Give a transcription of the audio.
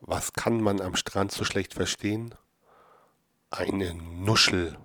Was kann man am Strand so schlecht verstehen? Eine Nuschel.